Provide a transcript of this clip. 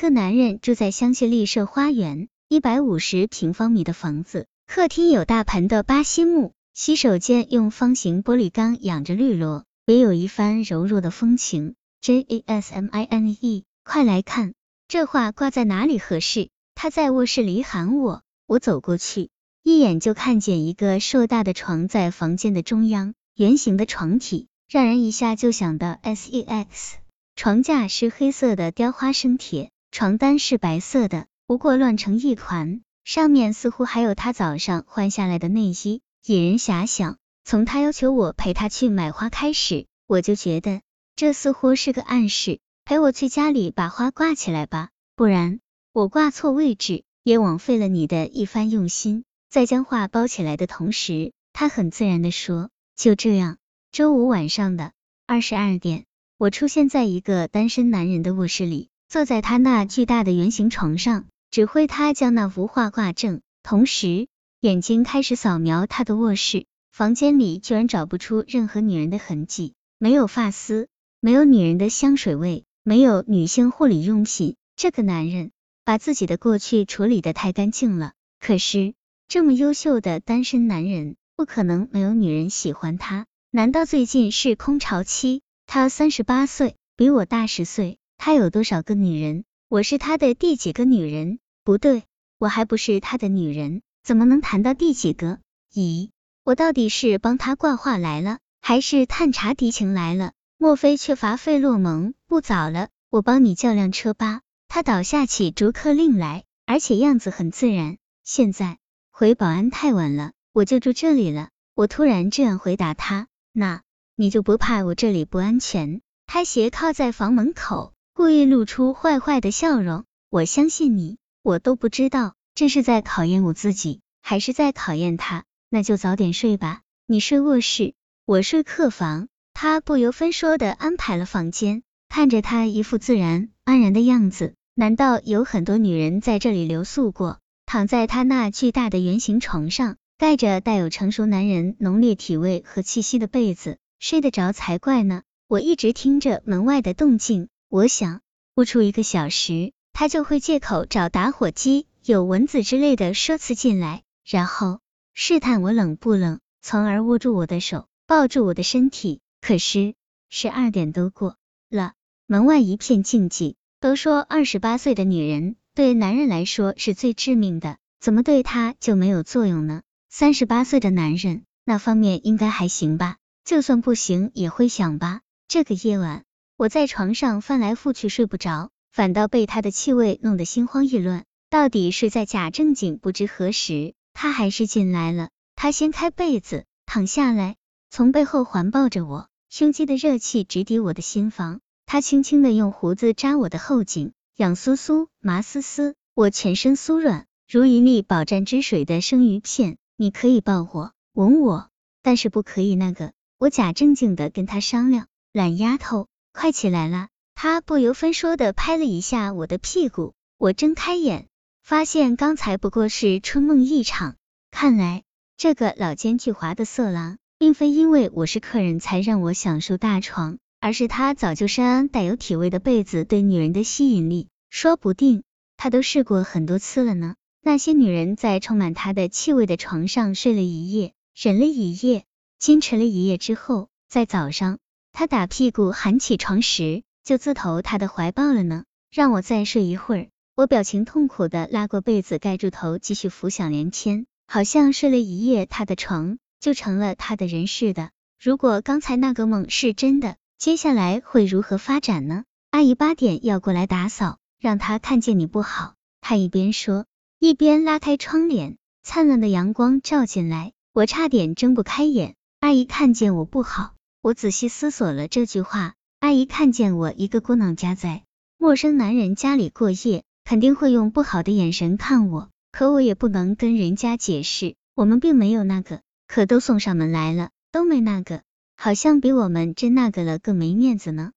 个男人住在香榭丽舍花园，一百五十平方米的房子，客厅有大盆的巴西木，洗手间用方形玻璃缸养着绿萝，别有一番柔弱的风情。J A S M I N E，快来看，这画挂在哪里合适？他在卧室里喊我，我走过去，一眼就看见一个硕大的床在房间的中央，圆形的床体。让人一下就想到 S E X，床架是黑色的雕花生铁，床单是白色的，不过乱成一团，上面似乎还有他早上换下来的内衣，引人遐想。从他要求我陪他去买花开始，我就觉得这似乎是个暗示，陪我去家里把花挂起来吧，不然我挂错位置，也枉费了你的一番用心。在将画包起来的同时，他很自然的说：“就这样。”周五晚上的二十二点，我出现在一个单身男人的卧室里，坐在他那巨大的圆形床上，指挥他将那幅画挂正，同时眼睛开始扫描他的卧室。房间里居然找不出任何女人的痕迹，没有发丝，没有女人的香水味，没有女性护理用品。这个男人把自己的过去处理的太干净了。可是这么优秀的单身男人，不可能没有女人喜欢他。难道最近是空巢期？他三十八岁，比我大十岁。他有多少个女人？我是他的第几个女人？不对，我还不是他的女人，怎么能谈到第几个？咦，我到底是帮他挂画来了，还是探查敌情来了？莫非缺乏费洛蒙？不早了，我帮你叫辆车吧。他倒下起逐客令来，而且样子很自然。现在回保安太晚了，我就住这里了。我突然这样回答他。那你就不怕我这里不安全？他斜靠在房门口，故意露出坏坏的笑容。我相信你，我都不知道这是在考验我自己，还是在考验他。那就早点睡吧，你睡卧室，我睡客房。他不由分说的安排了房间，看着他一副自然安然的样子，难道有很多女人在这里留宿过？躺在他那巨大的圆形床上。盖着带有成熟男人浓烈体味和气息的被子，睡得着才怪呢。我一直听着门外的动静，我想不出一个小时，他就会借口找打火机、有蚊子之类的说辞进来，然后试探我冷不冷，从而握住我的手，抱住我的身体。可是十二点都过了，门外一片静寂。都说二十八岁的女人对男人来说是最致命的，怎么对他就没有作用呢？三十八岁的男人，那方面应该还行吧？就算不行，也会想吧。这个夜晚，我在床上翻来覆去睡不着，反倒被他的气味弄得心慌意乱。到底是在假正经？不知何时，他还是进来了。他掀开被子，躺下来，从背后环抱着我，胸肌的热气直抵我的心房。他轻轻的用胡子扎我的后颈，痒酥酥、麻丝丝，我全身酥软，如一粒饱蘸汁水的生鱼片。你可以抱我、吻我，但是不可以那个。我假正经的跟他商量，懒丫头，快起来了！他不由分说的拍了一下我的屁股。我睁开眼，发现刚才不过是春梦一场。看来这个老奸巨猾的色狼，并非因为我是客人才让我享受大床，而是他早就深谙带有体味的被子对女人的吸引力。说不定他都试过很多次了呢。那些女人在充满他的气味的床上睡了一夜，忍了一夜，坚持了一夜之后，在早上他打屁股喊起床时，就自投他的怀抱了呢。让我再睡一会儿，我表情痛苦的拉过被子盖住头，继续浮想联翩，好像睡了一夜他的床就成了他的人似的。如果刚才那个梦是真的，接下来会如何发展呢？阿姨八点要过来打扫，让她看见你不好。他一边说。一边拉开窗帘，灿烂的阳光照进来，我差点睁不开眼。阿姨看见我不好，我仔细思索了这句话。阿姨看见我一个孤囊家在陌生男人家里过夜，肯定会用不好的眼神看我。可我也不能跟人家解释，我们并没有那个。可都送上门来了，都没那个，好像比我们真那个了更没面子呢。